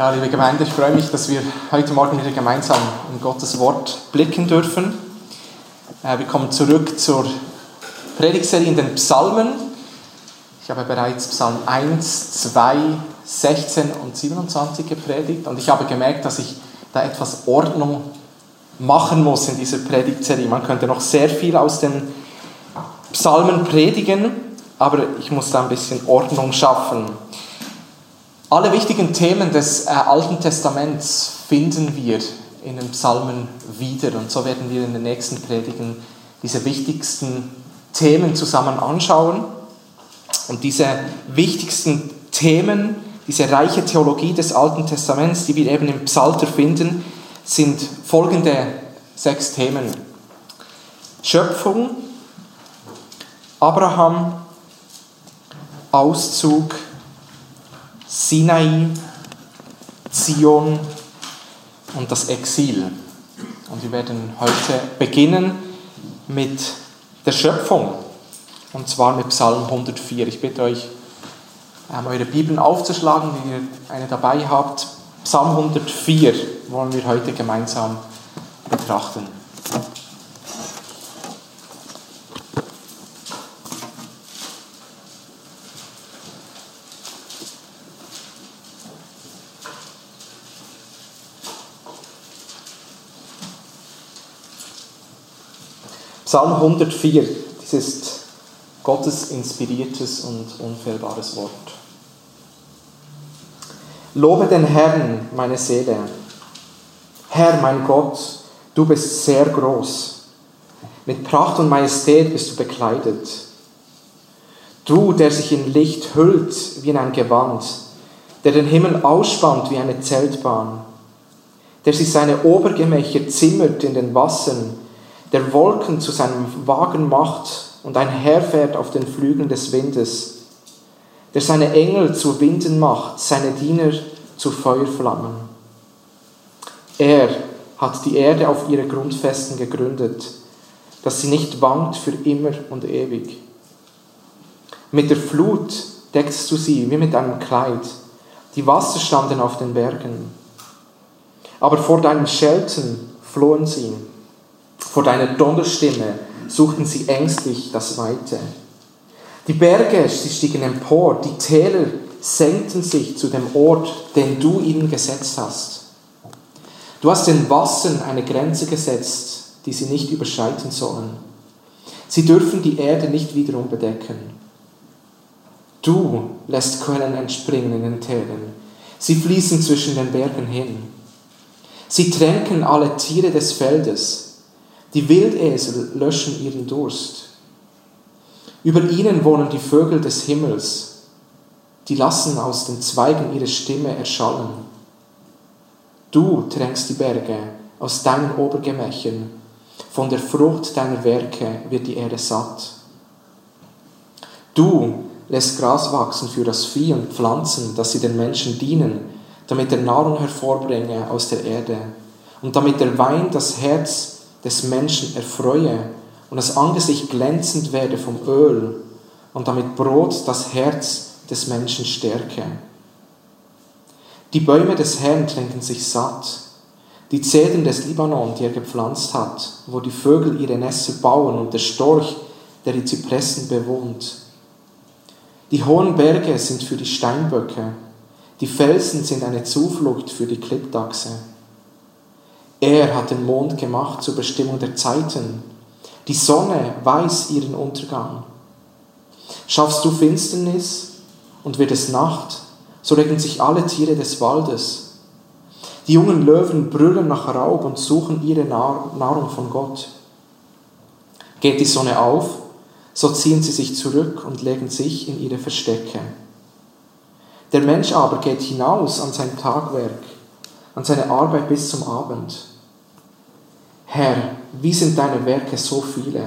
Ja, liebe Gemeinde, ich freue mich, dass wir heute Morgen wieder gemeinsam in Gottes Wort blicken dürfen. Äh, wir kommen zurück zur Predigserie in den Psalmen. Ich habe bereits Psalm 1, 2, 16 und 27 gepredigt und ich habe gemerkt, dass ich da etwas Ordnung machen muss in dieser Predigtserie. Man könnte noch sehr viel aus den Psalmen predigen, aber ich muss da ein bisschen Ordnung schaffen. Alle wichtigen Themen des äh, Alten Testaments finden wir in den Psalmen wieder und so werden wir in den nächsten Predigen diese wichtigsten Themen zusammen anschauen. Und diese wichtigsten Themen, diese reiche Theologie des Alten Testaments, die wir eben im Psalter finden, sind folgende sechs Themen. Schöpfung, Abraham, Auszug, Sinai, Zion und das Exil. Und wir werden heute beginnen mit der Schöpfung. Und zwar mit Psalm 104. Ich bitte euch, eure Bibeln aufzuschlagen, wenn ihr eine dabei habt. Psalm 104 wollen wir heute gemeinsam betrachten. Psalm 104, das ist Gottes inspiriertes und unfehlbares Wort. Lobe den Herrn, meine Seele. Herr, mein Gott, du bist sehr groß. Mit Pracht und Majestät bist du bekleidet. Du, der sich in Licht hüllt wie in ein Gewand, der den Himmel ausspannt wie eine Zeltbahn, der sich seine Obergemächer zimmert in den Wassern, der Wolken zu seinem Wagen macht und einherfährt auf den Flügeln des Windes, der seine Engel zu Winden macht, seine Diener zu Feuerflammen. Er hat die Erde auf ihre Grundfesten gegründet, dass sie nicht wankt für immer und ewig. Mit der Flut deckst du sie wie mit einem Kleid. Die Wasser standen auf den Bergen. Aber vor deinem Schelten flohen sie. Vor deiner Donnerstimme suchten sie ängstlich das Weite. Die Berge, sie stiegen empor, die Täler senkten sich zu dem Ort, den du ihnen gesetzt hast. Du hast den Wassern eine Grenze gesetzt, die sie nicht überschreiten sollen. Sie dürfen die Erde nicht wiederum bedecken. Du lässt Quellen entspringen in den Tälern. Sie fließen zwischen den Bergen hin. Sie tränken alle Tiere des Feldes. Die Wildesel löschen ihren Durst. Über ihnen wohnen die Vögel des Himmels. Die lassen aus den Zweigen ihre Stimme erschallen. Du tränkst die Berge aus deinen Obergemächern. Von der Frucht deiner Werke wird die Erde satt. Du lässt Gras wachsen für das Vieh und Pflanzen, dass sie den Menschen dienen, damit er Nahrung hervorbringe aus der Erde und damit der Wein das Herz des Menschen erfreue und das Angesicht glänzend werde vom Öl und damit Brot das Herz des Menschen stärke. Die Bäume des Herrn trinken sich satt, die Zedern des Libanon, die er gepflanzt hat, wo die Vögel ihre Nässe bauen und der Storch, der die Zypressen bewohnt. Die hohen Berge sind für die Steinböcke, die Felsen sind eine Zuflucht für die Klippdachse. Er hat den Mond gemacht zur Bestimmung der Zeiten. Die Sonne weiß ihren Untergang. Schaffst du Finsternis und wird es Nacht, so regen sich alle Tiere des Waldes. Die jungen Löwen brüllen nach Raub und suchen ihre Nahrung von Gott. Geht die Sonne auf, so ziehen sie sich zurück und legen sich in ihre Verstecke. Der Mensch aber geht hinaus an sein Tagwerk, an seine Arbeit bis zum Abend. Herr, wie sind deine Werke so viele?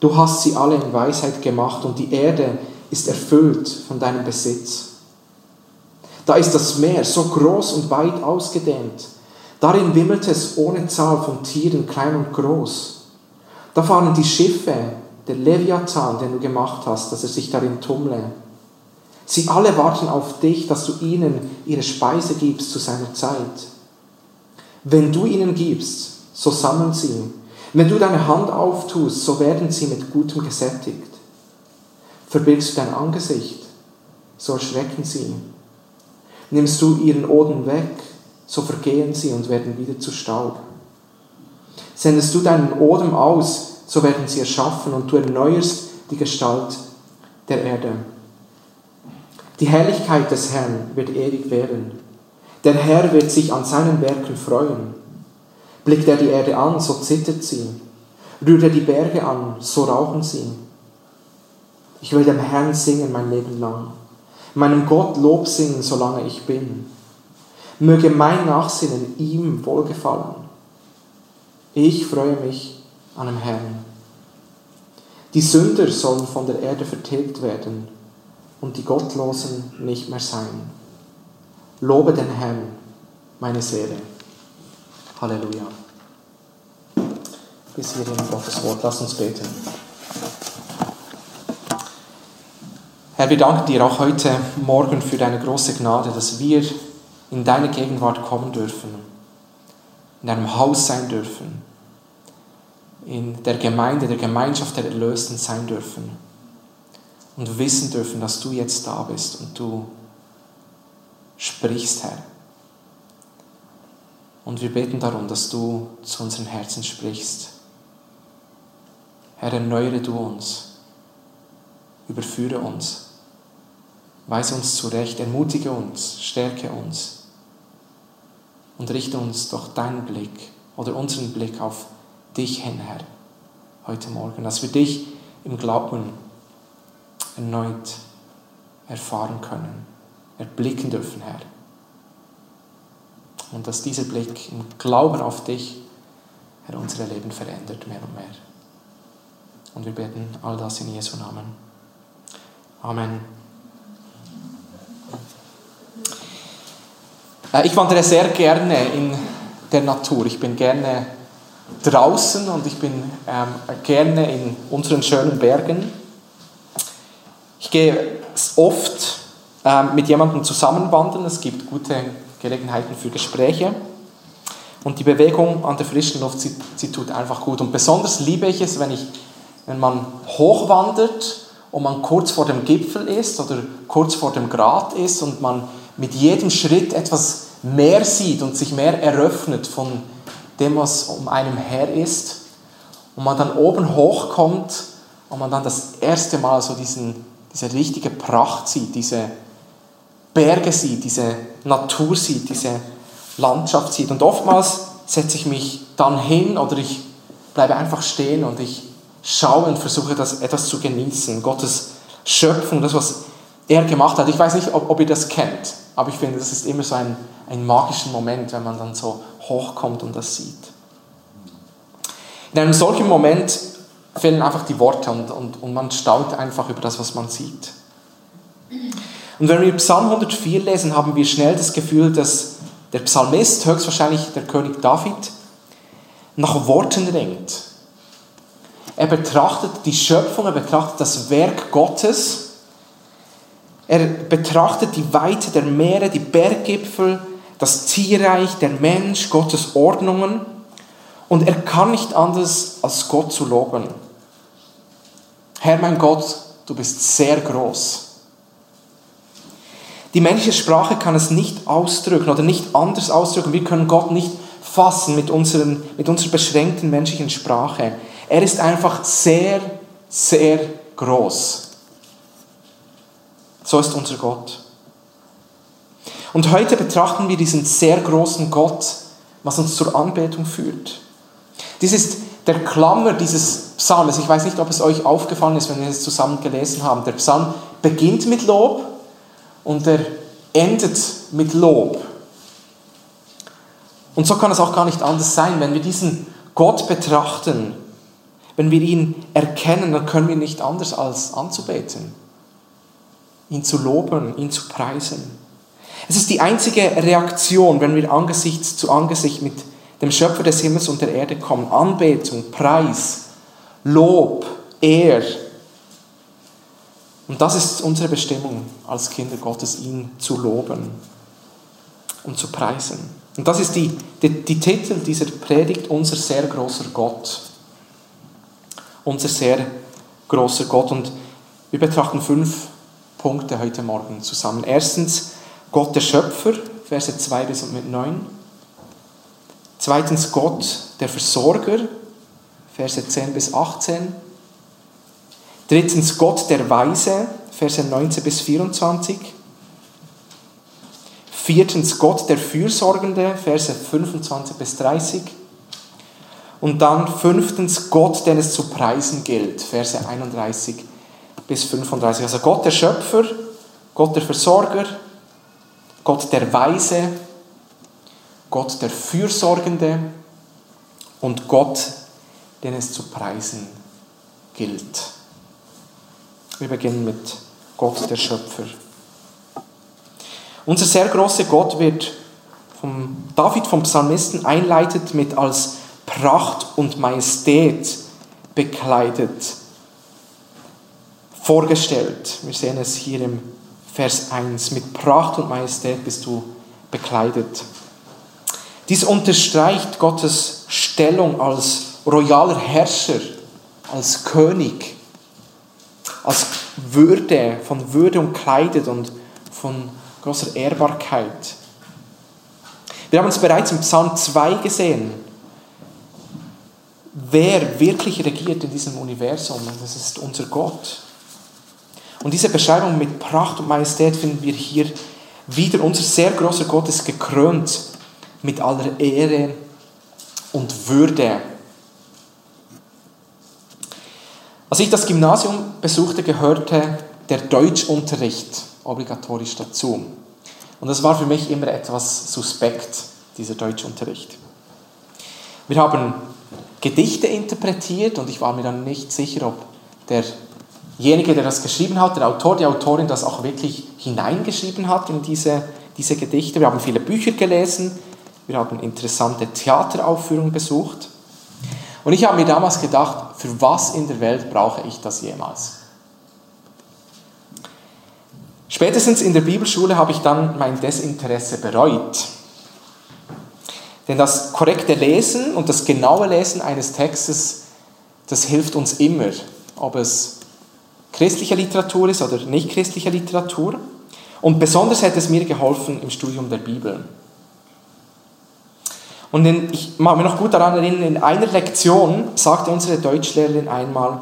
Du hast sie alle in Weisheit gemacht und die Erde ist erfüllt von deinem Besitz. Da ist das Meer so groß und weit ausgedehnt. Darin wimmelt es ohne Zahl von Tieren, klein und groß. Da fahren die Schiffe, der Leviathan, den du gemacht hast, dass er sich darin tummle. Sie alle warten auf dich, dass du ihnen ihre Speise gibst zu seiner Zeit. Wenn du ihnen gibst, so sammeln sie. Wenn du deine Hand auftust, so werden sie mit Gutem gesättigt. Verbirgst du dein Angesicht, so erschrecken sie. Nimmst du ihren Oden weg, so vergehen sie und werden wieder zu Staub. Sendest du deinen Odem aus, so werden sie erschaffen und du erneuerst die Gestalt der Erde. Die Herrlichkeit des Herrn wird ewig währen. Der Herr wird sich an seinen Werken freuen. Blickt er die Erde an, so zittert sie. Rührt er die Berge an, so rauchen sie. Ich will dem Herrn singen mein Leben lang, meinem Gott Lob singen, solange ich bin. Möge mein Nachsinnen ihm wohlgefallen. Ich freue mich an dem Herrn. Die Sünder sollen von der Erde vertilgt werden und die Gottlosen nicht mehr sein. Lobe den Herrn, meine Seele. Halleluja. Bis hierhin Gottes Wort. Lass uns beten. Herr, wir danken dir auch heute Morgen für deine große Gnade, dass wir in deine Gegenwart kommen dürfen, in deinem Haus sein dürfen, in der Gemeinde, der Gemeinschaft der Erlösten sein dürfen und wissen dürfen, dass du jetzt da bist und du sprichst, Herr. Und wir beten darum, dass du zu unseren Herzen sprichst. Herr, erneuere du uns, überführe uns, weise uns zurecht, ermutige uns, stärke uns. Und richte uns doch deinen Blick oder unseren Blick auf dich hin, Herr, heute Morgen, dass wir dich im Glauben erneut erfahren können, erblicken dürfen, Herr. Und dass dieser Blick im Glauben auf dich, Herr, unsere Leben verändert mehr und mehr. Und wir beten all das in Jesu Namen. Amen. Äh, ich wandere sehr gerne in der Natur. Ich bin gerne draußen und ich bin ähm, gerne in unseren schönen Bergen. Ich gehe oft ähm, mit jemandem zusammen wandern. Es gibt gute Gelegenheiten für Gespräche. Und die Bewegung an der frischen Luft, sie, sie tut einfach gut. Und besonders liebe ich es, wenn, ich, wenn man hochwandert und man kurz vor dem Gipfel ist oder kurz vor dem Grat ist und man mit jedem Schritt etwas mehr sieht und sich mehr eröffnet von dem, was um einem her ist. Und man dann oben hochkommt und man dann das erste Mal so diesen, diese richtige Pracht sieht, diese Berge sieht, diese Natur sieht, diese Landschaft sieht. Und oftmals setze ich mich dann hin oder ich bleibe einfach stehen und ich schaue und versuche das etwas zu genießen. Gottes Schöpfung, das, was er gemacht hat. Ich weiß nicht, ob, ob ihr das kennt, aber ich finde, das ist immer so ein, ein magischer Moment, wenn man dann so hochkommt und das sieht. In einem solchen Moment fehlen einfach die Worte und, und, und man staunt einfach über das, was man sieht. Und wenn wir Psalm 104 lesen, haben wir schnell das Gefühl, dass der Psalmist, höchstwahrscheinlich der König David, nach Worten ringt. Er betrachtet die Schöpfung, er betrachtet das Werk Gottes, er betrachtet die Weite der Meere, die Berggipfel, das Tierreich, der Mensch, Gottes Ordnungen und er kann nicht anders als Gott zu loben. Herr mein Gott, du bist sehr groß. Die menschliche Sprache kann es nicht ausdrücken oder nicht anders ausdrücken. Wir können Gott nicht fassen mit, unseren, mit unserer beschränkten menschlichen Sprache. Er ist einfach sehr, sehr groß. So ist unser Gott. Und heute betrachten wir diesen sehr großen Gott, was uns zur Anbetung führt. Dies ist der Klammer dieses Psalms. Ich weiß nicht, ob es euch aufgefallen ist, wenn wir es zusammen gelesen haben. Der Psalm beginnt mit Lob und er endet mit Lob. Und so kann es auch gar nicht anders sein. Wenn wir diesen Gott betrachten, wenn wir ihn erkennen, dann können wir nicht anders als anzubeten, ihn zu loben, ihn zu preisen. Es ist die einzige Reaktion, wenn wir Angesicht zu Angesicht mit dem Schöpfer des Himmels und der Erde kommen. Anbetung, Preis, Lob, Ehr, Und das ist unsere Bestimmung als Kinder Gottes, ihn zu loben und zu preisen. Und das ist die, die, die Titel dieser Predigt, unser sehr großer Gott. Unser sehr großer Gott. Und wir betrachten fünf Punkte heute Morgen zusammen. Erstens, Gott der Schöpfer, Verse 2 bis 9. Zweitens, Gott der Versorger, Verse 10 bis 18. Drittens, Gott der Weise, Verse 19 bis 24. Viertens, Gott der Fürsorgende, Verse 25 bis 30. Und dann fünftens, Gott, den es zu preisen gilt, Verse 31 bis 35. Also Gott der Schöpfer, Gott der Versorger, Gott der Weise, Gott der Fürsorgende und Gott, den es zu preisen gilt. Wir beginnen mit Gott der Schöpfer. Unser sehr großer Gott wird vom David vom Psalmisten einleitet mit als Pracht und Majestät bekleidet vorgestellt. Wir sehen es hier im Vers 1. Mit Pracht und Majestät bist du bekleidet. Dies unterstreicht Gottes Stellung als royaler Herrscher, als König, als Würde, von Würde umkleidet und von großer Ehrbarkeit. Wir haben es bereits im Psalm 2 gesehen, wer wirklich regiert in diesem Universum. Und das ist unser Gott. Und diese Beschreibung mit Pracht und Majestät finden wir hier wieder. Unser sehr großer Gott ist gekrönt mit aller Ehre und Würde. Als ich das Gymnasium besuchte, gehörte der Deutschunterricht obligatorisch dazu. Und das war für mich immer etwas suspekt, dieser Deutschunterricht. Wir haben Gedichte interpretiert und ich war mir dann nicht sicher, ob derjenige, der das geschrieben hat, der Autor, die Autorin, das auch wirklich hineingeschrieben hat in diese, diese Gedichte. Wir haben viele Bücher gelesen, wir haben interessante Theateraufführungen besucht. Und ich habe mir damals gedacht, für was in der Welt brauche ich das jemals? Spätestens in der Bibelschule habe ich dann mein Desinteresse bereut. Denn das korrekte Lesen und das genaue Lesen eines Textes, das hilft uns immer, ob es christliche Literatur ist oder nicht christliche Literatur. Und besonders hat es mir geholfen im Studium der Bibel. Und in, ich mag mich noch gut daran erinnern, in einer Lektion sagte unsere Deutschlehrerin einmal,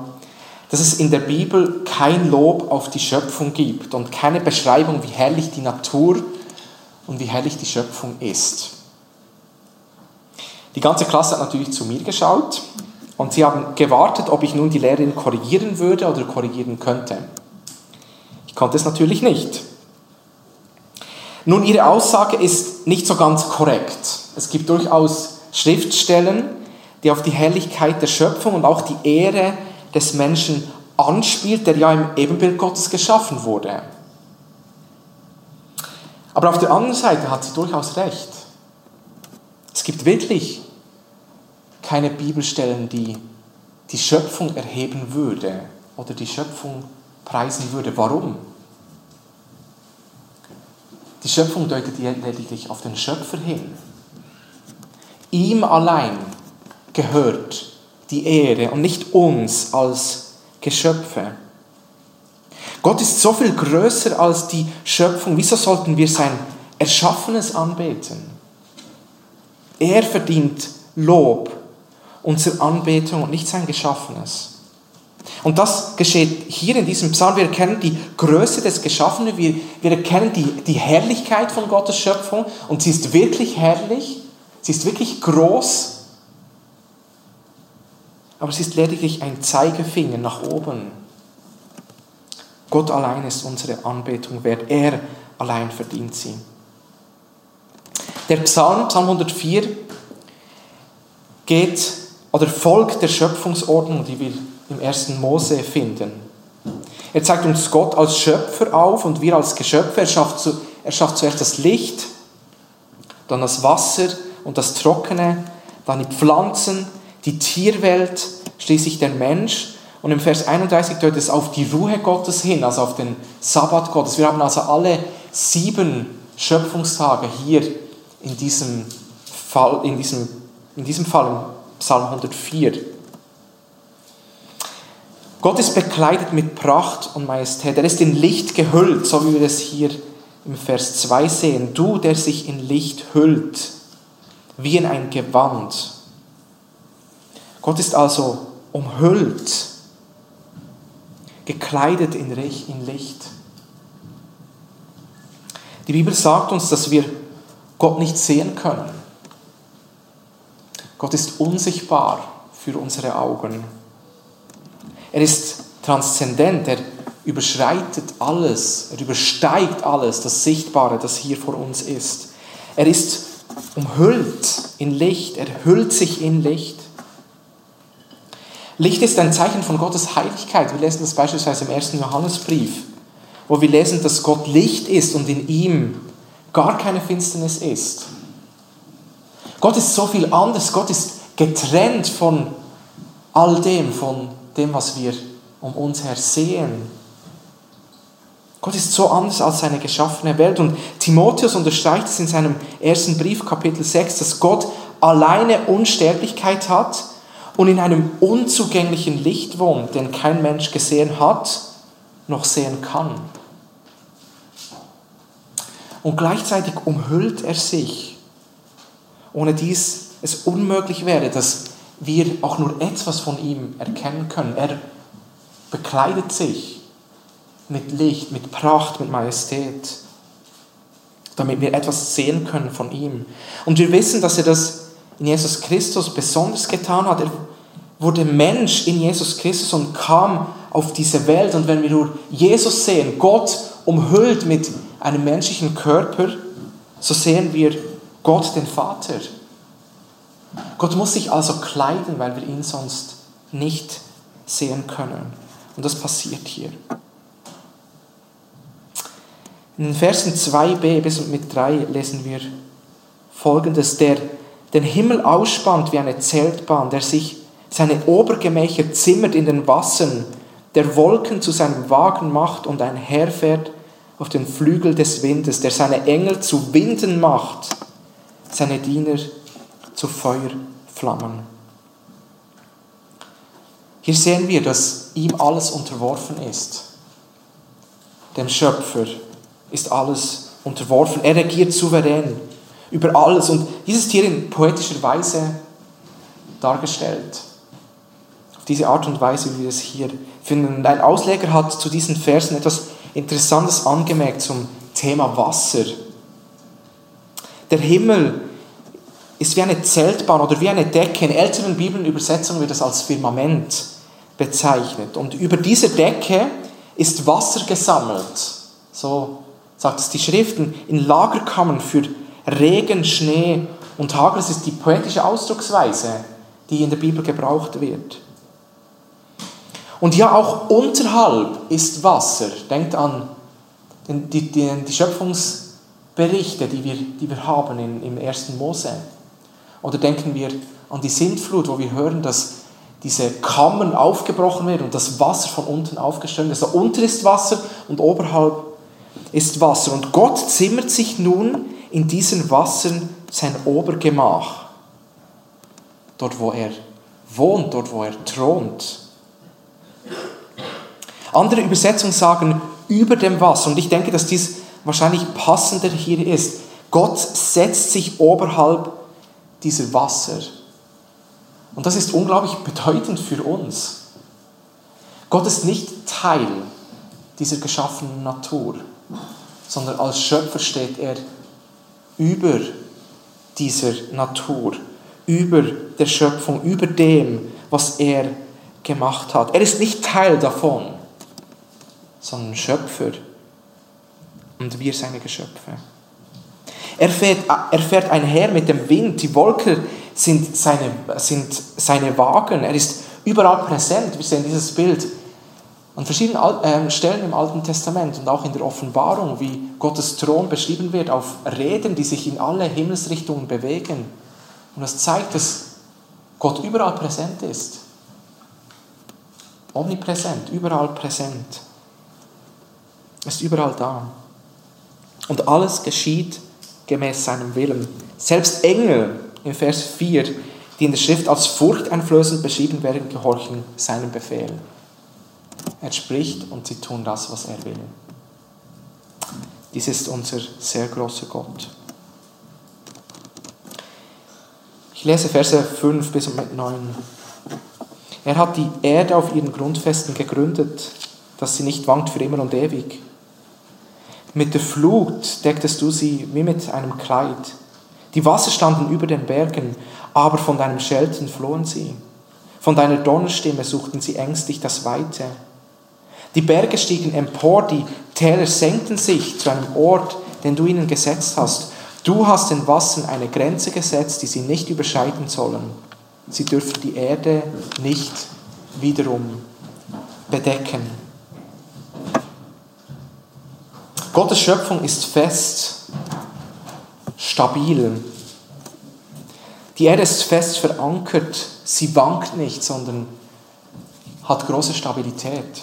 dass es in der Bibel kein Lob auf die Schöpfung gibt und keine Beschreibung, wie herrlich die Natur und wie herrlich die Schöpfung ist. Die ganze Klasse hat natürlich zu mir geschaut und sie haben gewartet, ob ich nun die Lehrerin korrigieren würde oder korrigieren könnte. Ich konnte es natürlich nicht. Nun, ihre Aussage ist nicht so ganz korrekt. Es gibt durchaus Schriftstellen, die auf die Herrlichkeit der Schöpfung und auch die Ehre des Menschen anspielt, der ja im Ebenbild Gottes geschaffen wurde. Aber auf der anderen Seite hat sie durchaus recht. Es gibt wirklich keine Bibelstellen, die die Schöpfung erheben würde oder die Schöpfung preisen würde. Warum? Die Schöpfung deutet lediglich auf den Schöpfer hin. Ihm allein gehört die Ehre und nicht uns als Geschöpfe. Gott ist so viel größer als die Schöpfung. Wieso sollten wir sein Erschaffenes anbeten? Er verdient Lob, unsere Anbetung und nicht sein Geschaffenes. Und das geschieht hier in diesem Psalm. Wir erkennen die Größe des Geschaffenen, wir, wir erkennen die, die Herrlichkeit von Gottes Schöpfung und sie ist wirklich herrlich, sie ist wirklich groß aber es ist lediglich ein Zeigefinger nach oben. Gott allein ist unsere Anbetung wert. Er allein verdient sie. Der Psalm, Psalm 104, geht oder folgt der Schöpfungsordnung, die wir im ersten Mose finden. Er zeigt uns Gott als Schöpfer auf und wir als Geschöpfe. Er schafft, er schafft zuerst das Licht, dann das Wasser und das Trockene, dann die Pflanzen, die Tierwelt, schließlich der Mensch. Und im Vers 31 deutet es auf die Ruhe Gottes hin, also auf den Sabbat Gottes. Wir haben also alle sieben Schöpfungstage hier in diesem Fall, in diesem, in diesem Fall im Psalm 104. Gott ist bekleidet mit Pracht und Majestät. Er ist in Licht gehüllt, so wie wir es hier im Vers 2 sehen. Du, der sich in Licht hüllt, wie in ein Gewand. Gott ist also umhüllt, gekleidet in Licht. Die Bibel sagt uns, dass wir Gott nicht sehen können. Gott ist unsichtbar für unsere Augen. Er ist transzendent, er überschreitet alles, er übersteigt alles, das Sichtbare, das hier vor uns ist. Er ist umhüllt in Licht, er hüllt sich in Licht. Licht ist ein Zeichen von Gottes Heiligkeit. Wir lesen das beispielsweise im ersten Johannesbrief, wo wir lesen, dass Gott Licht ist und in ihm gar keine Finsternis ist. Gott ist so viel anders. Gott ist getrennt von all dem, von dem, was wir um uns her sehen. Gott ist so anders als seine geschaffene Welt. Und Timotheus unterstreicht es in seinem ersten Brief, Kapitel 6, dass Gott alleine Unsterblichkeit hat und in einem unzugänglichen Licht wohnt, den kein Mensch gesehen hat, noch sehen kann. Und gleichzeitig umhüllt er sich, ohne dies es unmöglich wäre, dass wir auch nur etwas von ihm erkennen können. Er bekleidet sich mit Licht, mit Pracht, mit Majestät, damit wir etwas sehen können von ihm. Und wir wissen, dass er das in Jesus Christus besonders getan hat. Er wurde Mensch in Jesus Christus und kam auf diese Welt. Und wenn wir nur Jesus sehen, Gott umhüllt mit einem menschlichen Körper, so sehen wir Gott den Vater. Gott muss sich also kleiden, weil wir ihn sonst nicht sehen können. Und das passiert hier. In den Versen 2b bis mit 3 lesen wir folgendes: Der den Himmel ausspannt wie eine Zeltbahn, der sich seine Obergemächer zimmert in den Wassern, der Wolken zu seinem Wagen macht und einherfährt auf den Flügel des Windes, der seine Engel zu Winden macht, seine Diener zu Feuerflammen. Hier sehen wir, dass ihm alles unterworfen ist. Dem Schöpfer ist alles unterworfen. Er regiert souverän über alles. Und dieses Tier in poetischer Weise dargestellt. Auf diese Art und Weise, wie wir es hier finden. Ein Ausleger hat zu diesen Versen etwas Interessantes angemerkt zum Thema Wasser. Der Himmel ist wie eine Zeltbahn oder wie eine Decke. In älteren Bibelübersetzungen wird das als Firmament bezeichnet. Und über dieser Decke ist Wasser gesammelt. So sagt es die Schriften, in Lagerkammern für Regen, Schnee und Hagel. Das ist die poetische Ausdrucksweise, die in der Bibel gebraucht wird. Und ja, auch unterhalb ist Wasser. Denkt an die, die, die Schöpfungsberichte, die wir, die wir haben in, im ersten Mose. Oder denken wir an die Sintflut, wo wir hören, dass diese Kammern aufgebrochen werden und das Wasser von unten aufgestellt wird. Also unter ist Wasser und oberhalb ist Wasser. Und Gott zimmert sich nun in diesen Wassern sein Obergemach. Dort, wo er wohnt, dort, wo er thront. Andere Übersetzungen sagen über dem Wasser. Und ich denke, dass dies wahrscheinlich passender hier ist. Gott setzt sich oberhalb dieser Wasser. Und das ist unglaublich bedeutend für uns. Gott ist nicht Teil dieser geschaffenen Natur, sondern als Schöpfer steht er über dieser Natur, über der Schöpfung, über dem, was er gemacht hat. Er ist nicht Teil davon, sondern Schöpfer und wir seine Geschöpfe. Er fährt, er fährt einher mit dem Wind, die Wolken sind seine, sind seine Wagen, er ist überall präsent. Wir sehen dieses Bild an verschiedenen ähm, Stellen im Alten Testament und auch in der Offenbarung, wie Gottes Thron beschrieben wird, auf Reden, die sich in alle Himmelsrichtungen bewegen. Und das zeigt, dass Gott überall präsent ist. omnipräsent, überall präsent. Er ist überall da. Und alles geschieht gemäß seinem Willen. Selbst Engel, im Vers 4, die in der Schrift als furchteinflößend beschrieben werden, gehorchen seinem Befehl. Er spricht und sie tun das, was er will. Dies ist unser sehr großer Gott. Ich lese Verse 5 bis 9. Er hat die Erde auf ihren Grundfesten gegründet, dass sie nicht wankt für immer und ewig. Mit der Flut decktest du sie wie mit einem Kleid. Die Wasser standen über den Bergen, aber von deinem Schelten flohen sie. Von deiner Donnerstimme suchten sie ängstlich das Weite. Die Berge stiegen empor, die Täler senkten sich zu einem Ort, den du ihnen gesetzt hast. Du hast den Wassern eine Grenze gesetzt, die sie nicht überschreiten sollen. Sie dürfen die Erde nicht wiederum bedecken. Gottes Schöpfung ist fest, stabil. Die Erde ist fest verankert, sie wankt nicht, sondern hat große Stabilität.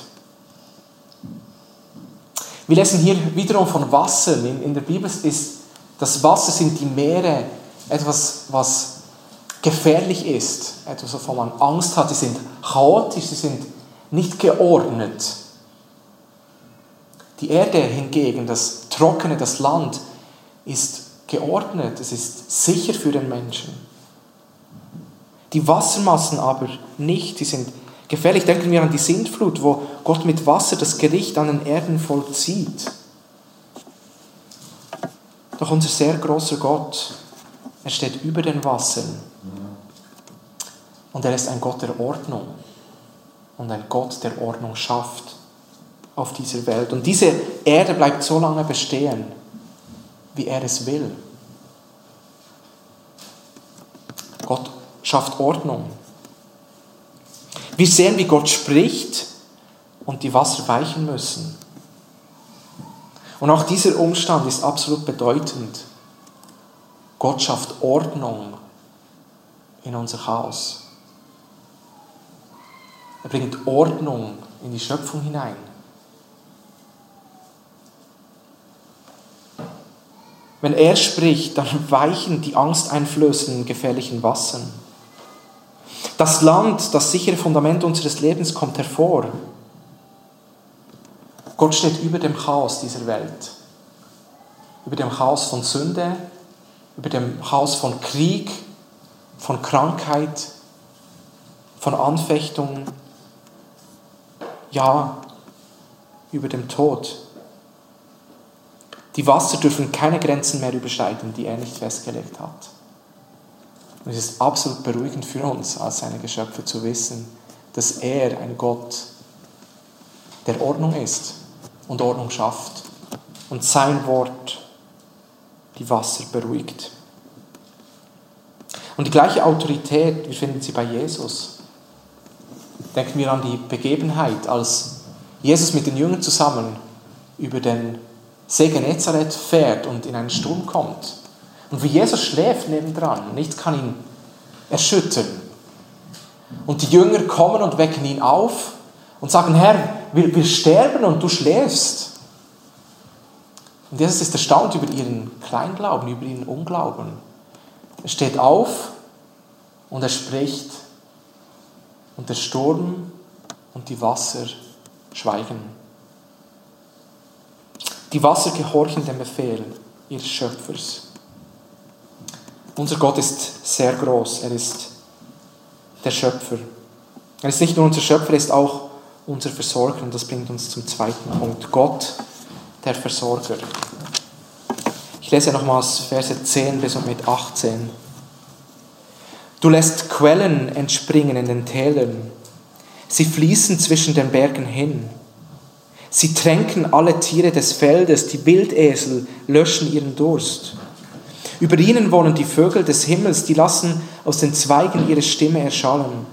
Wir lesen hier wiederum von Wasser. In der Bibel ist das Wasser sind die Meere etwas, was gefährlich ist, etwas, wovon man Angst hat. Sie sind chaotisch, sie sind nicht geordnet. Die Erde hingegen, das Trockene, das Land, ist geordnet, es ist sicher für den Menschen. Die Wassermassen aber nicht, sie sind gefährlich. Denken wir an die Sintflut, wo Gott mit Wasser das Gericht an den Erden vollzieht. Doch unser sehr großer Gott, er steht über den Wassern. Und er ist ein Gott der Ordnung. Und ein Gott, der Ordnung schafft auf dieser Welt. Und diese Erde bleibt so lange bestehen, wie er es will. Gott schafft Ordnung. Wir sehen, wie Gott spricht und die Wasser weichen müssen. Und auch dieser Umstand ist absolut bedeutend. Gott schafft Ordnung in unser Chaos. Er bringt Ordnung in die Schöpfung hinein. Wenn er spricht, dann weichen die angsteinflößenden gefährlichen Wassern. Das Land, das sichere Fundament unseres Lebens kommt hervor. Gott steht über dem Chaos dieser Welt, über dem Chaos von Sünde, über dem Chaos von Krieg, von Krankheit, von Anfechtung, ja, über dem Tod. Die Wasser dürfen keine Grenzen mehr überschreiten, die er nicht festgelegt hat. Und es ist absolut beruhigend für uns als seine Geschöpfe zu wissen, dass er ein Gott der Ordnung ist und Ordnung schafft und sein Wort die Wasser beruhigt. Und die gleiche Autorität, wir finden sie bei Jesus. Denken wir an die Begebenheit, als Jesus mit den Jüngern zusammen über den See Genezareth fährt und in einen Sturm kommt. Und wie Jesus schläft nebendran, nichts kann ihn erschüttern. Und die Jünger kommen und wecken ihn auf und sagen, Herr, wir, wir sterben und du schläfst. Und Jesus ist erstaunt über ihren Kleinglauben, über ihren Unglauben. Er steht auf und er spricht und der Sturm und die Wasser schweigen. Die Wasser gehorchen dem Befehl ihres Schöpfers. Unser Gott ist sehr groß, er ist der Schöpfer. Er ist nicht nur unser Schöpfer, er ist auch unser Versorger. Und das bringt uns zum zweiten Punkt. Gott, der Versorger. Ich lese nochmals Verse 10 bis und mit 18. Du lässt Quellen entspringen in den Tälern. Sie fließen zwischen den Bergen hin. Sie tränken alle Tiere des Feldes, die Wildesel löschen ihren Durst. Über ihnen wohnen die Vögel des Himmels, die lassen aus den Zweigen ihre Stimme erschallen.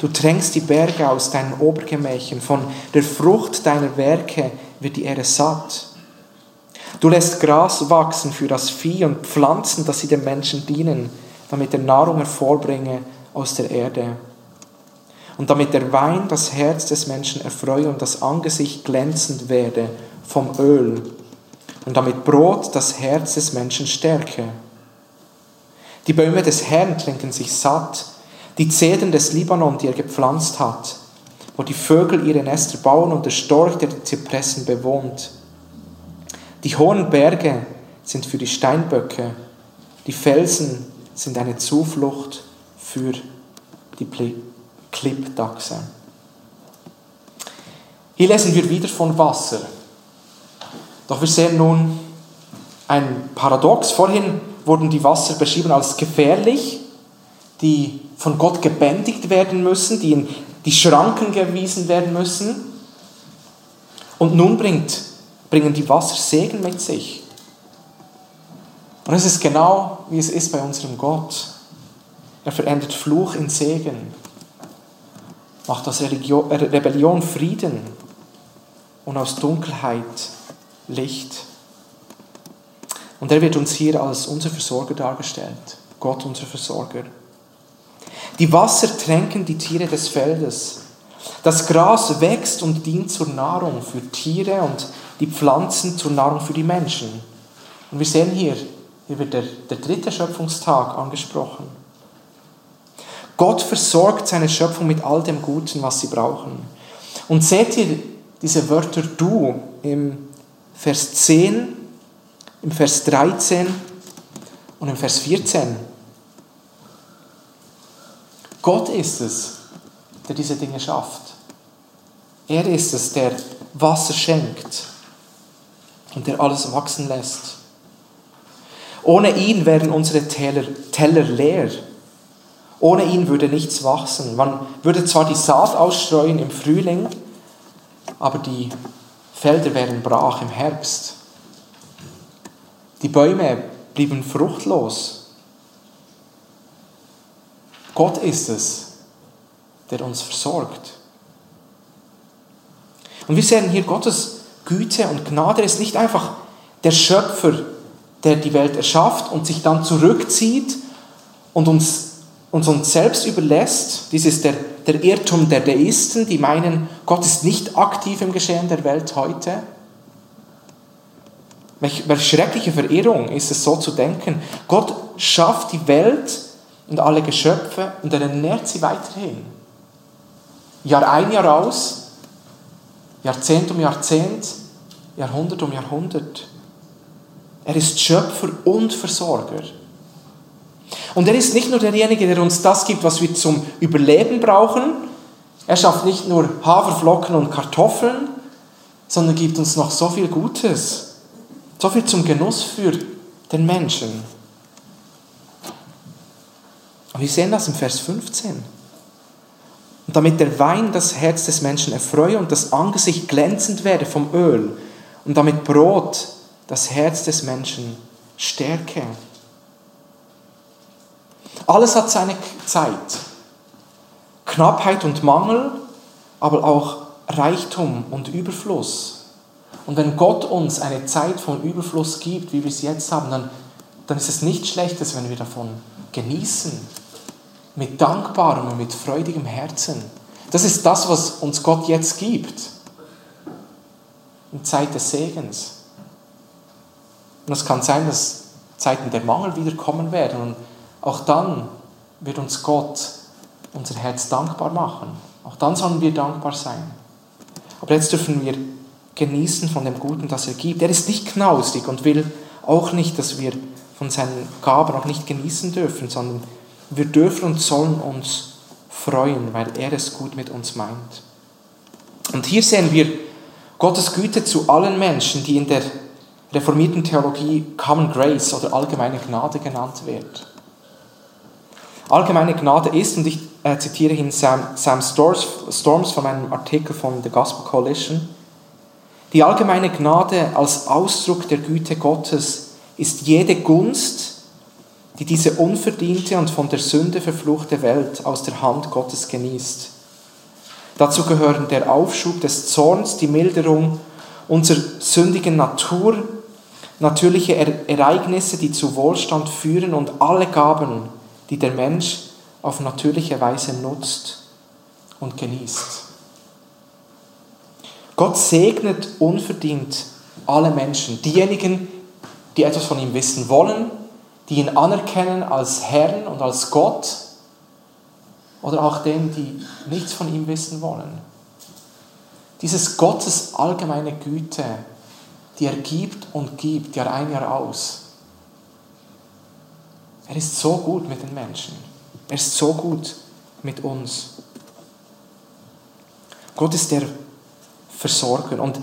Du tränkst die Berge aus deinen Obergemächen, von der Frucht deiner Werke wird die Erde satt. Du lässt Gras wachsen für das Vieh und Pflanzen, dass sie den Menschen dienen, damit er Nahrung hervorbringe aus der Erde. Und damit der Wein das Herz des Menschen erfreue und das Angesicht glänzend werde vom Öl und damit Brot das Herz des Menschen stärke. Die Bäume des Herrn trinken sich satt, die Zedern des Libanon, die er gepflanzt hat, wo die Vögel ihre Nester bauen und der Storch, der die Zypressen bewohnt. Die hohen Berge sind für die Steinböcke, die Felsen sind eine Zuflucht für die Klippdachse. Hier lesen wir wieder von Wasser. Doch wir sehen nun ein Paradox. Vorhin wurden die Wasser beschrieben als gefährlich, die von Gott gebändigt werden müssen, die in die Schranken gewiesen werden müssen. Und nun bringt, bringen die Wasser Segen mit sich. Und es ist genau, wie es ist bei unserem Gott. Er verändert Fluch in Segen, macht aus Religion, Rebellion Frieden und aus Dunkelheit Licht. Und er wird uns hier als unser Versorger dargestellt. Gott, unser Versorger. Die Wasser tränken die Tiere des Feldes. Das Gras wächst und dient zur Nahrung für Tiere und die Pflanzen zur Nahrung für die Menschen. Und wir sehen hier, hier wird der, der dritte Schöpfungstag angesprochen. Gott versorgt seine Schöpfung mit all dem Guten, was sie brauchen. Und seht ihr diese Wörter du im Vers 10 im Vers 13 und im Vers 14. Gott ist es, der diese Dinge schafft. Er ist es, der Wasser schenkt und der alles wachsen lässt. Ohne ihn wären unsere Teller, Teller leer. Ohne ihn würde nichts wachsen. Man würde zwar die Saat ausstreuen im Frühling, aber die Felder wären brach im Herbst. Die Bäume blieben fruchtlos. Gott ist es, der uns versorgt. Und wir sehen hier Gottes Güte und Gnade ist nicht einfach der Schöpfer, der die Welt erschafft und sich dann zurückzieht und uns, uns, uns selbst überlässt. Dies ist der, der Irrtum der Deisten, die meinen, Gott ist nicht aktiv im Geschehen der Welt heute. Welche, welche schreckliche Verirrung ist es so zu denken. Gott schafft die Welt und alle Geschöpfe und er ernährt sie weiterhin. Jahr ein, Jahr aus, Jahrzehnt um Jahrzehnt, Jahrhundert um Jahrhundert. Er ist Schöpfer und Versorger. Und er ist nicht nur derjenige, der uns das gibt, was wir zum Überleben brauchen. Er schafft nicht nur Haferflocken und Kartoffeln, sondern gibt uns noch so viel Gutes. So viel zum Genuss für den Menschen. Und wir sehen das im Vers 15. Und damit der Wein das Herz des Menschen erfreue und das Angesicht glänzend werde vom Öl und damit Brot das Herz des Menschen stärke. Alles hat seine Zeit. Knappheit und Mangel, aber auch Reichtum und Überfluss. Und wenn Gott uns eine Zeit von Überfluss gibt, wie wir es jetzt haben, dann, dann ist es nichts Schlechtes, wenn wir davon genießen. Mit dankbarem und mit freudigem Herzen. Das ist das, was uns Gott jetzt gibt. In Zeit des Segens. Und es kann sein, dass Zeiten der Mangel wieder kommen werden. Und auch dann wird uns Gott unser Herz dankbar machen. Auch dann sollen wir dankbar sein. Aber jetzt dürfen wir genießen von dem Guten, das er gibt. Er ist nicht knausrig und will auch nicht, dass wir von seinen Gaben auch nicht genießen dürfen, sondern wir dürfen und sollen uns freuen, weil er es gut mit uns meint. Und hier sehen wir Gottes Güte zu allen Menschen, die in der reformierten Theologie Common Grace oder allgemeine Gnade genannt wird. Allgemeine Gnade ist, und ich äh, zitiere hier Sam, Sam Storms, Storms von einem Artikel von The Gospel Coalition, die allgemeine Gnade als Ausdruck der Güte Gottes ist jede Gunst, die diese unverdiente und von der Sünde verfluchte Welt aus der Hand Gottes genießt. Dazu gehören der Aufschub des Zorns, die Milderung unserer sündigen Natur, natürliche Ereignisse, die zu Wohlstand führen und alle Gaben, die der Mensch auf natürliche Weise nutzt, und genießt. Gott segnet unverdient alle Menschen, diejenigen, die etwas von ihm wissen wollen, die ihn anerkennen als Herrn und als Gott, oder auch denen, die nichts von ihm wissen wollen. Dieses Gottes allgemeine Güte, die er gibt und gibt, Jahr ein, Jahr aus. Er ist so gut mit den Menschen. Er ist so gut mit uns. Gott ist der Versorger. Und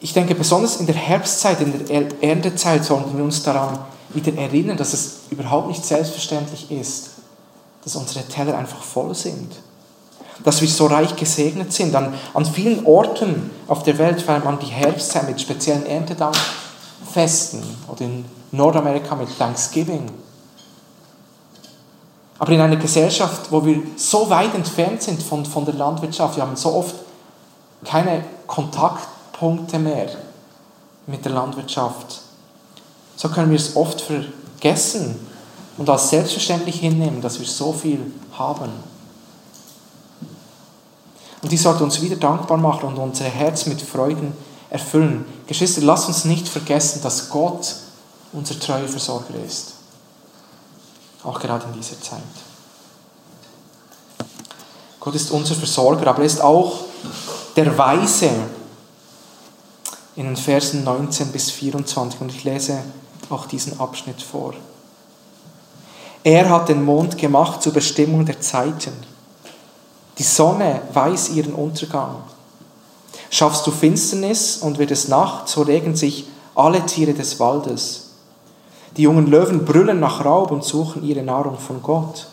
ich denke, besonders in der Herbstzeit, in der Erntezeit sollten wir uns daran wieder erinnern, dass es überhaupt nicht selbstverständlich ist, dass unsere Teller einfach voll sind. Dass wir so reich gesegnet sind. An, an vielen Orten auf der Welt feiert man die Herbstzeit mit speziellen Erntedankfesten oder in Nordamerika mit Thanksgiving. Aber in einer Gesellschaft, wo wir so weit entfernt sind von, von der Landwirtschaft, wir haben so oft keine Kontaktpunkte mehr mit der Landwirtschaft, so können wir es oft vergessen und als selbstverständlich hinnehmen, dass wir so viel haben. Und dies sollte uns wieder dankbar machen und unser Herz mit Freuden erfüllen. Geschwister, lasst uns nicht vergessen, dass Gott unser treuer Versorger ist. Auch gerade in dieser Zeit. Gott ist unser Versorger, aber er ist auch der Weise in den Versen 19 bis 24. Und ich lese auch diesen Abschnitt vor. Er hat den Mond gemacht zur Bestimmung der Zeiten. Die Sonne weiß ihren Untergang. Schaffst du Finsternis und wird es Nacht, so regen sich alle Tiere des Waldes. Die jungen Löwen brüllen nach Raub und suchen ihre Nahrung von Gott.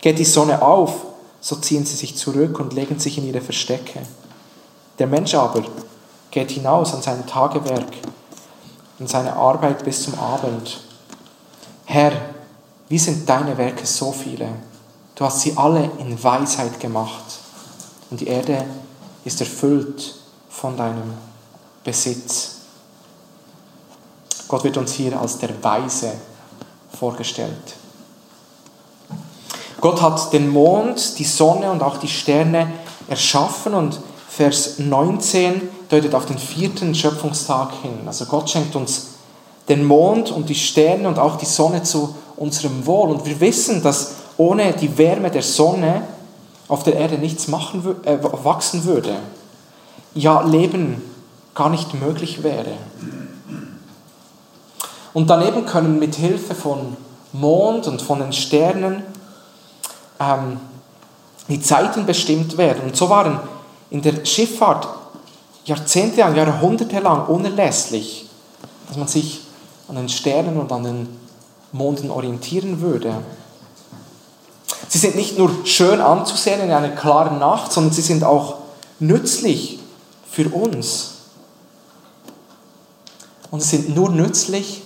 Geht die Sonne auf, so ziehen sie sich zurück und legen sich in ihre Verstecke. Der Mensch aber geht hinaus an sein Tagewerk, an seine Arbeit bis zum Abend. Herr, wie sind deine Werke so viele? Du hast sie alle in Weisheit gemacht. Und die Erde ist erfüllt von deinem Besitz. Gott wird uns hier als der Weise vorgestellt. Gott hat den Mond, die Sonne und auch die Sterne erschaffen und Vers 19 deutet auf den vierten Schöpfungstag hin. Also Gott schenkt uns den Mond und die Sterne und auch die Sonne zu unserem Wohl. Und wir wissen, dass ohne die Wärme der Sonne auf der Erde nichts machen, äh, wachsen würde. Ja, Leben gar nicht möglich wäre. Und daneben können mit Hilfe von Mond und von den Sternen ähm, die Zeiten bestimmt werden. Und so waren in der Schifffahrt jahrzehntelang, jahrhundertelang unerlässlich, dass man sich an den Sternen und an den Monden orientieren würde. Sie sind nicht nur schön anzusehen in einer klaren Nacht, sondern sie sind auch nützlich für uns. Und sie sind nur nützlich,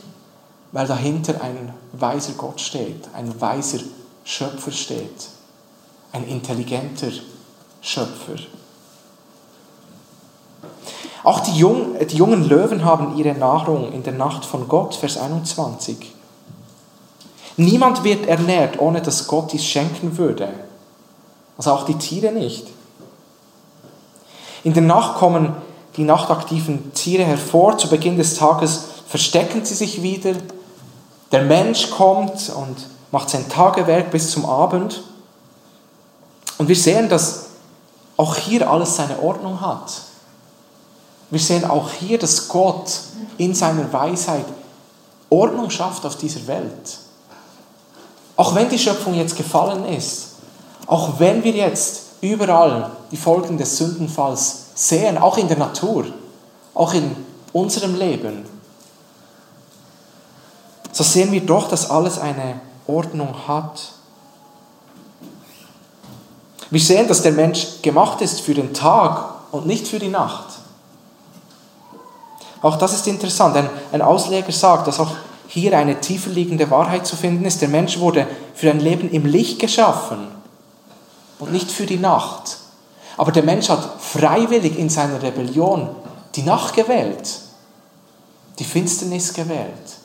weil dahinter ein weiser Gott steht, ein weiser Schöpfer steht, ein intelligenter Schöpfer. Auch die, Jung, die jungen Löwen haben ihre Nahrung in der Nacht von Gott, Vers 21. Niemand wird ernährt, ohne dass Gott dies schenken würde. Also auch die Tiere nicht. In der Nacht kommen die nachtaktiven Tiere hervor. Zu Beginn des Tages verstecken sie sich wieder. Der Mensch kommt und macht sein Tagewerk bis zum Abend. Und wir sehen, dass auch hier alles seine Ordnung hat. Wir sehen auch hier, dass Gott in seiner Weisheit Ordnung schafft auf dieser Welt. Auch wenn die Schöpfung jetzt gefallen ist, auch wenn wir jetzt überall die Folgen des Sündenfalls sehen, auch in der Natur, auch in unserem Leben, so sehen wir doch, dass alles eine Ordnung hat. Wir sehen, dass der Mensch gemacht ist für den Tag und nicht für die Nacht. Auch das ist interessant. Ein, ein Ausleger sagt, dass auch hier eine tiefer liegende Wahrheit zu finden ist. Der Mensch wurde für ein Leben im Licht geschaffen und nicht für die Nacht. Aber der Mensch hat freiwillig in seiner Rebellion die Nacht gewählt, die Finsternis gewählt.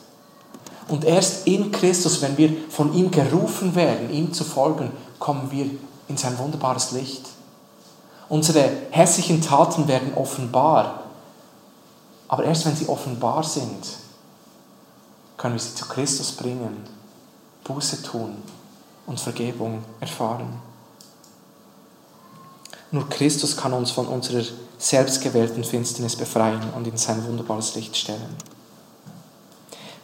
Und erst in Christus, wenn wir von ihm gerufen werden, ihm zu folgen, kommen wir in sein wunderbares Licht. Unsere hässlichen Taten werden offenbar. Aber erst wenn sie offenbar sind, können wir sie zu Christus bringen, Buße tun und Vergebung erfahren. Nur Christus kann uns von unserer selbstgewählten Finsternis befreien und in sein wunderbares Licht stellen.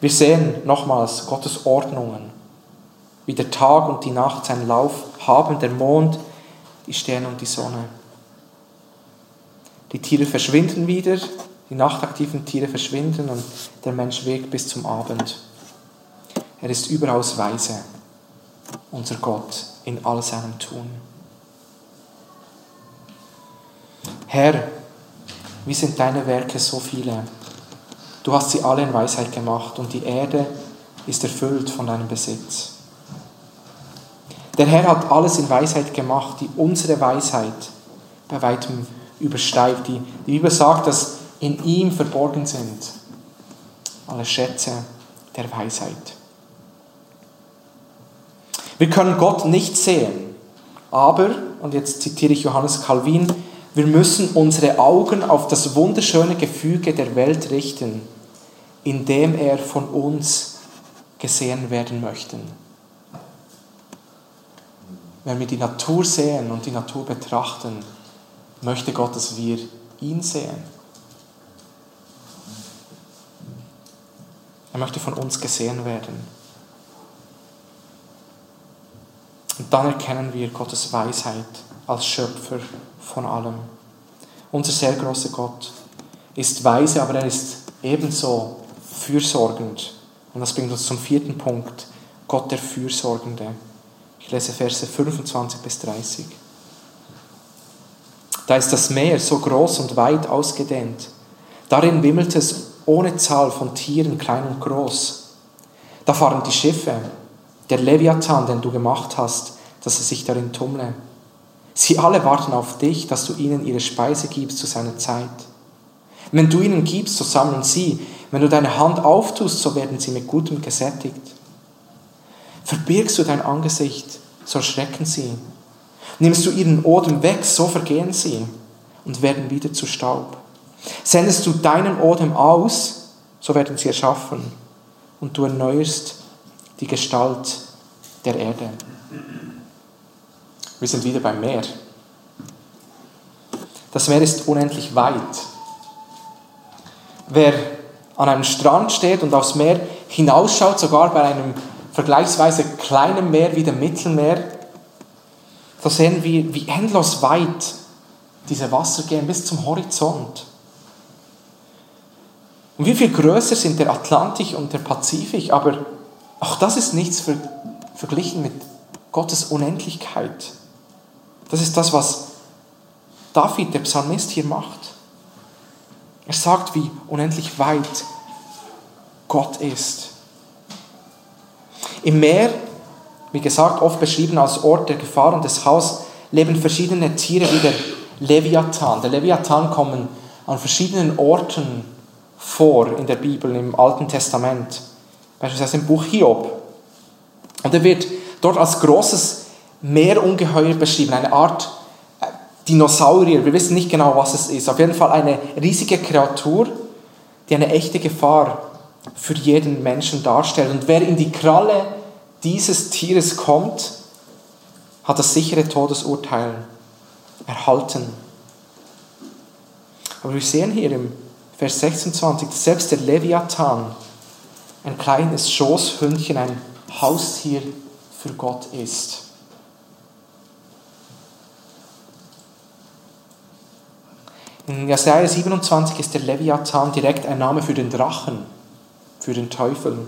Wir sehen nochmals Gottes Ordnungen, wie der Tag und die Nacht seinen Lauf haben, der Mond, die Sterne und die Sonne. Die Tiere verschwinden wieder, die nachtaktiven Tiere verschwinden und der Mensch wirkt bis zum Abend. Er ist überaus weise, unser Gott, in all seinem Tun. Herr, wie sind deine Werke so viele? Du hast sie alle in Weisheit gemacht und die Erde ist erfüllt von deinem Besitz. Der Herr hat alles in Weisheit gemacht, die unsere Weisheit bei weitem übersteigt. Die, die Bibel sagt, dass in ihm verborgen sind alle Schätze der Weisheit. Wir können Gott nicht sehen, aber, und jetzt zitiere ich Johannes Calvin, wir müssen unsere Augen auf das wunderschöne Gefüge der Welt richten, in dem er von uns gesehen werden möchte. Wenn wir die Natur sehen und die Natur betrachten, möchte Gott, dass wir ihn sehen. Er möchte von uns gesehen werden. Und dann erkennen wir Gottes Weisheit als Schöpfer von allem. Unser sehr großer Gott ist weise, aber er ist ebenso fürsorgend. Und das bringt uns zum vierten Punkt, Gott der Fürsorgende. Ich lese Verse 25 bis 30. Da ist das Meer so groß und weit ausgedehnt. Darin wimmelt es ohne Zahl von Tieren, klein und groß. Da fahren die Schiffe, der Leviathan, den du gemacht hast, dass er sich darin tummle. Sie alle warten auf dich, dass du ihnen ihre Speise gibst zu seiner Zeit. Wenn du ihnen gibst, so sammeln sie. Wenn du deine Hand auftust, so werden sie mit Gutem gesättigt. Verbirgst du dein Angesicht, so schrecken sie. Nimmst du ihren Odem weg, so vergehen sie und werden wieder zu Staub. Sendest du deinen Odem aus, so werden sie erschaffen und du erneuerst die Gestalt der Erde. Wir sind wieder beim Meer. Das Meer ist unendlich weit. Wer an einem Strand steht und aufs Meer hinausschaut, sogar bei einem vergleichsweise kleinen Meer wie dem Mittelmeer, da sehen wir, wie endlos weit diese Wasser gehen bis zum Horizont. Und wie viel größer sind der Atlantik und der Pazifik, aber auch das ist nichts verglichen mit Gottes Unendlichkeit. Das ist das, was David, der Psalmist, hier macht. Er sagt, wie unendlich weit Gott ist. Im Meer, wie gesagt, oft beschrieben als Ort der Gefahr und des Haus, leben verschiedene Tiere wie der Leviathan. Der Leviathan kommen an verschiedenen Orten vor in der Bibel, im Alten Testament. Beispielsweise im Buch Hiob. Und er wird dort als großes Meerungeheuer beschrieben, eine Art Dinosaurier. Wir wissen nicht genau, was es ist. Auf jeden Fall eine riesige Kreatur, die eine echte Gefahr für jeden Menschen darstellt. Und wer in die Kralle dieses Tieres kommt, hat das sichere Todesurteil erhalten. Aber wir sehen hier im Vers 26, dass selbst der Leviathan, ein kleines Schoßhündchen, ein Haustier für Gott ist. In Jesaja 27 ist der Leviathan direkt ein Name für den Drachen, für den Teufel.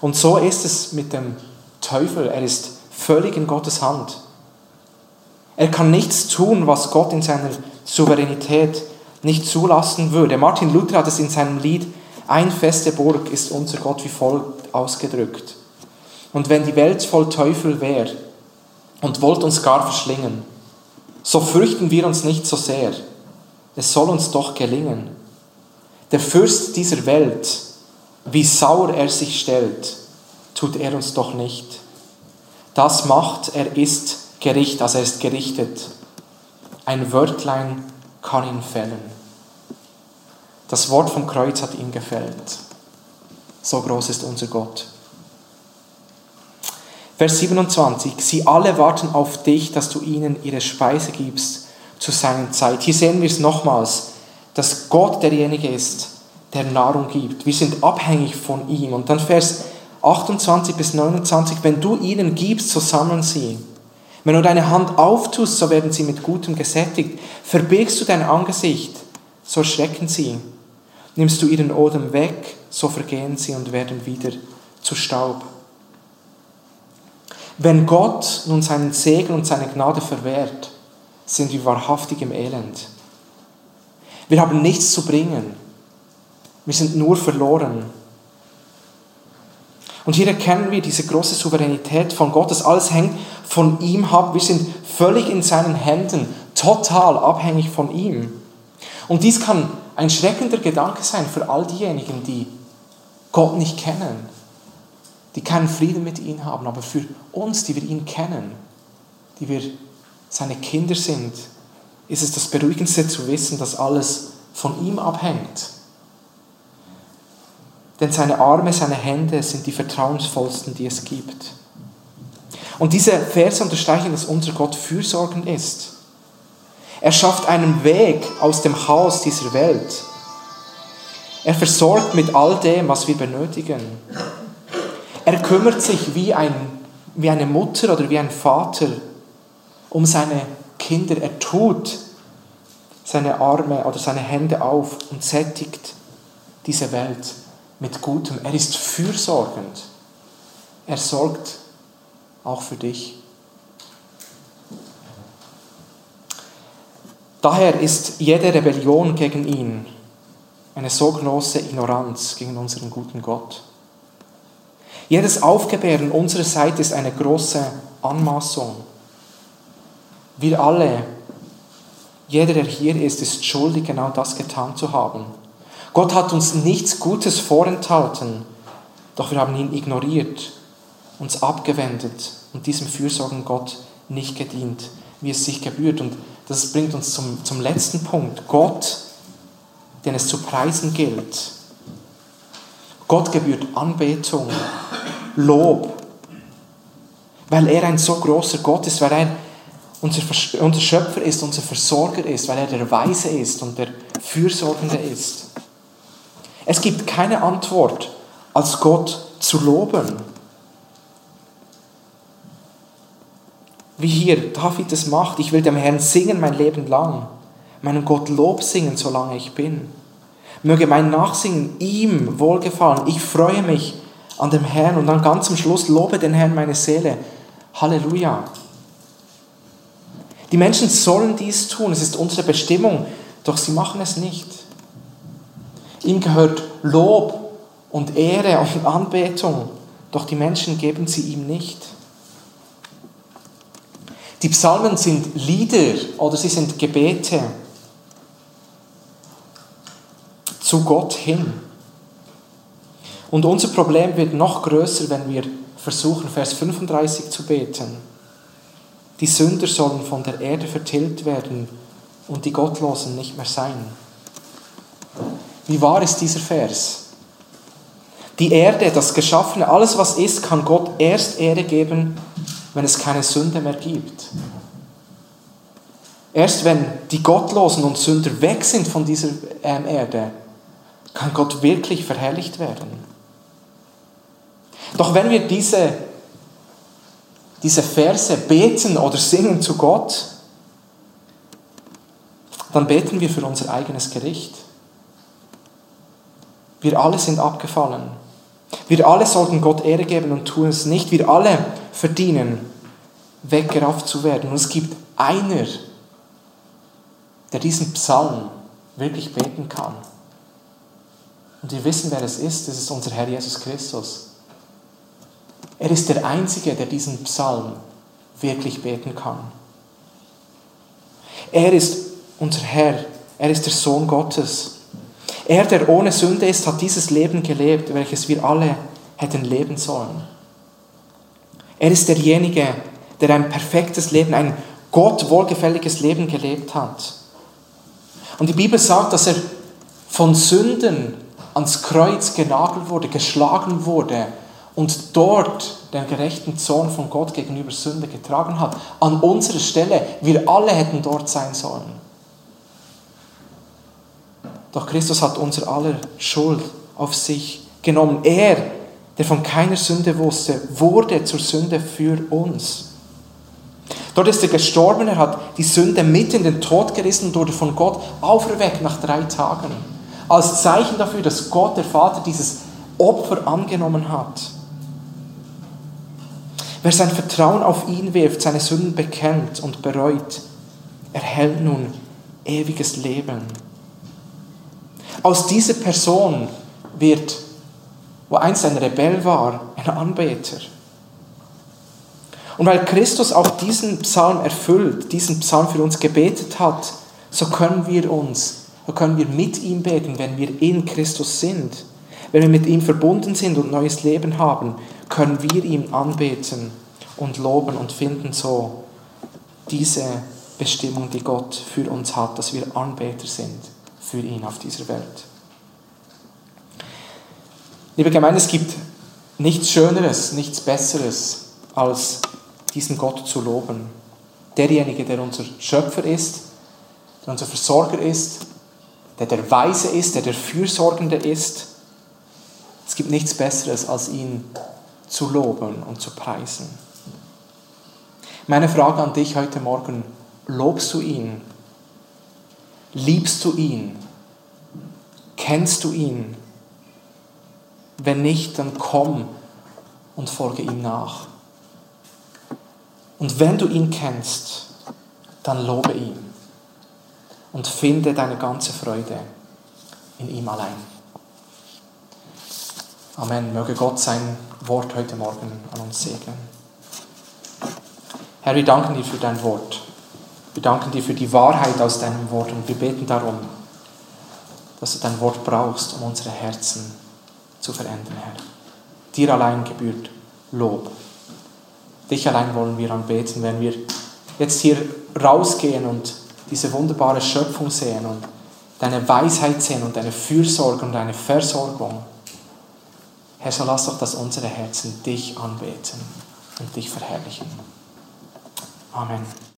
Und so ist es mit dem Teufel. Er ist völlig in Gottes Hand. Er kann nichts tun, was Gott in seiner Souveränität nicht zulassen würde. Martin Luther hat es in seinem Lied Ein feste Burg ist unser Gott wie folgt ausgedrückt. Und wenn die Welt voll Teufel wäre und wollt uns gar verschlingen, so fürchten wir uns nicht so sehr. Es soll uns doch gelingen. Der Fürst dieser Welt, wie sauer er sich stellt, tut er uns doch nicht. Das macht, er ist Gericht, also er ist gerichtet. Ein Wörtlein kann ihn fällen. Das Wort vom Kreuz hat ihn gefällt. So groß ist unser Gott. Vers 27. Sie alle warten auf dich, dass du ihnen ihre Speise gibst zu seiner Zeit. Hier sehen wir es nochmals, dass Gott derjenige ist, der Nahrung gibt. Wir sind abhängig von ihm. Und dann Vers 28 bis 29. Wenn du ihnen gibst, so sammeln sie. Wenn du deine Hand auftust, so werden sie mit Gutem gesättigt. Verbirgst du dein Angesicht, so schrecken sie. Nimmst du ihren Odem weg, so vergehen sie und werden wieder zu Staub. Wenn Gott nun seinen Segen und seine Gnade verwehrt, sind wir wahrhaftig im Elend. Wir haben nichts zu bringen. Wir sind nur verloren. Und hier erkennen wir diese große Souveränität von Gott, dass alles hängt von ihm ab. Wir sind völlig in seinen Händen, total abhängig von ihm. Und dies kann ein schreckender Gedanke sein für all diejenigen, die Gott nicht kennen die keinen Frieden mit ihm haben, aber für uns, die wir ihn kennen, die wir seine Kinder sind, ist es das Beruhigendste zu wissen, dass alles von ihm abhängt. Denn seine Arme, seine Hände sind die vertrauensvollsten, die es gibt. Und diese Verse unterstreichen, dass unser Gott fürsorgend ist. Er schafft einen Weg aus dem Chaos dieser Welt. Er versorgt mit all dem, was wir benötigen. Er kümmert sich wie, ein, wie eine Mutter oder wie ein Vater um seine Kinder. Er tut seine Arme oder seine Hände auf und sättigt diese Welt mit Gutem. Er ist fürsorgend. Er sorgt auch für dich. Daher ist jede Rebellion gegen ihn eine so große Ignoranz gegen unseren guten Gott. Jedes Aufgebären unserer Seite ist eine große Anmaßung. Wir alle, jeder, der hier ist, ist schuldig, genau das getan zu haben. Gott hat uns nichts Gutes vorenthalten, doch wir haben ihn ignoriert, uns abgewendet und diesem Fürsorgen Gott nicht gedient, wie es sich gebührt. Und das bringt uns zum, zum letzten Punkt. Gott, den es zu preisen gilt. Gott gebührt Anbetung Lob. Weil er ein so großer Gott ist, weil er unser, Schöpfer ist, unser Versorger ist, weil er der Weise ist und der Fürsorgende ist. Es gibt keine Antwort, als Gott zu loben. Wie hier David es macht, ich will dem Herrn singen mein Leben lang, meinem Gott Lob singen, solange ich bin. Möge mein Nachsingen ihm wohlgefallen. Ich freue mich an dem Herrn und dann ganz am Schluss lobe den Herrn meine Seele. Halleluja. Die Menschen sollen dies tun, es ist unsere Bestimmung, doch sie machen es nicht. Ihm gehört Lob und Ehre und Anbetung, doch die Menschen geben sie ihm nicht. Die Psalmen sind Lieder oder sie sind Gebete zu Gott hin. Und unser Problem wird noch größer, wenn wir versuchen, Vers 35 zu beten. Die Sünder sollen von der Erde vertilgt werden und die Gottlosen nicht mehr sein. Wie wahr ist dieser Vers? Die Erde, das Geschaffene, alles was ist, kann Gott erst Ehre geben, wenn es keine Sünde mehr gibt. Erst wenn die Gottlosen und Sünder weg sind von dieser ähm, Erde, kann Gott wirklich verherrlicht werden. Doch wenn wir diese, diese Verse beten oder singen zu Gott, dann beten wir für unser eigenes Gericht. Wir alle sind abgefallen. Wir alle sollten Gott Ehre geben und tun es nicht. Wir alle verdienen, weggerafft zu werden. Und es gibt einer, der diesen Psalm wirklich beten kann. Und wir wissen, wer es ist. Das ist unser Herr Jesus Christus. Er ist der Einzige, der diesen Psalm wirklich beten kann. Er ist unser Herr, er ist der Sohn Gottes. Er, der ohne Sünde ist, hat dieses Leben gelebt, welches wir alle hätten leben sollen. Er ist derjenige, der ein perfektes Leben, ein Gott wohlgefälliges Leben gelebt hat. Und die Bibel sagt, dass er von Sünden ans Kreuz genagelt wurde, geschlagen wurde und dort den gerechten Zorn von Gott gegenüber Sünde getragen hat. An unserer Stelle. Wir alle hätten dort sein sollen. Doch Christus hat unser aller Schuld auf sich genommen. Er, der von keiner Sünde wusste, wurde zur Sünde für uns. Dort ist er gestorben, er hat die Sünde mit in den Tod gerissen und wurde von Gott auferweckt nach drei Tagen. Als Zeichen dafür, dass Gott, der Vater, dieses Opfer angenommen hat. Wer sein Vertrauen auf ihn wirft, seine Sünden bekennt und bereut, erhält nun ewiges Leben. Aus dieser Person wird, wo einst ein Rebell war, ein Anbeter. Und weil Christus auch diesen Psalm erfüllt, diesen Psalm für uns gebetet hat, so können wir uns, so können wir mit ihm beten, wenn wir in Christus sind. Wenn wir mit ihm verbunden sind und neues Leben haben, können wir ihm anbeten und loben und finden so diese Bestimmung, die Gott für uns hat, dass wir Anbeter sind für ihn auf dieser Welt. Liebe Gemeinde, es gibt nichts Schöneres, nichts Besseres, als diesen Gott zu loben. Derjenige, der unser Schöpfer ist, der unser Versorger ist, der der Weise ist, der der Fürsorgende ist. Es gibt nichts Besseres, als ihn zu loben und zu preisen. Meine Frage an dich heute Morgen, lobst du ihn? Liebst du ihn? Kennst du ihn? Wenn nicht, dann komm und folge ihm nach. Und wenn du ihn kennst, dann lobe ihn und finde deine ganze Freude in ihm allein. Amen. Möge Gott sein Wort heute Morgen an uns segnen. Herr, wir danken dir für dein Wort. Wir danken dir für die Wahrheit aus deinem Wort und wir beten darum, dass du dein Wort brauchst, um unsere Herzen zu verändern, Herr. Dir allein gebührt Lob. Dich allein wollen wir anbeten, wenn wir jetzt hier rausgehen und diese wunderbare Schöpfung sehen und deine Weisheit sehen und deine Fürsorge und deine Versorgung. Herr, so lass doch, dass unsere Herzen dich anbeten und dich verherrlichen. Amen.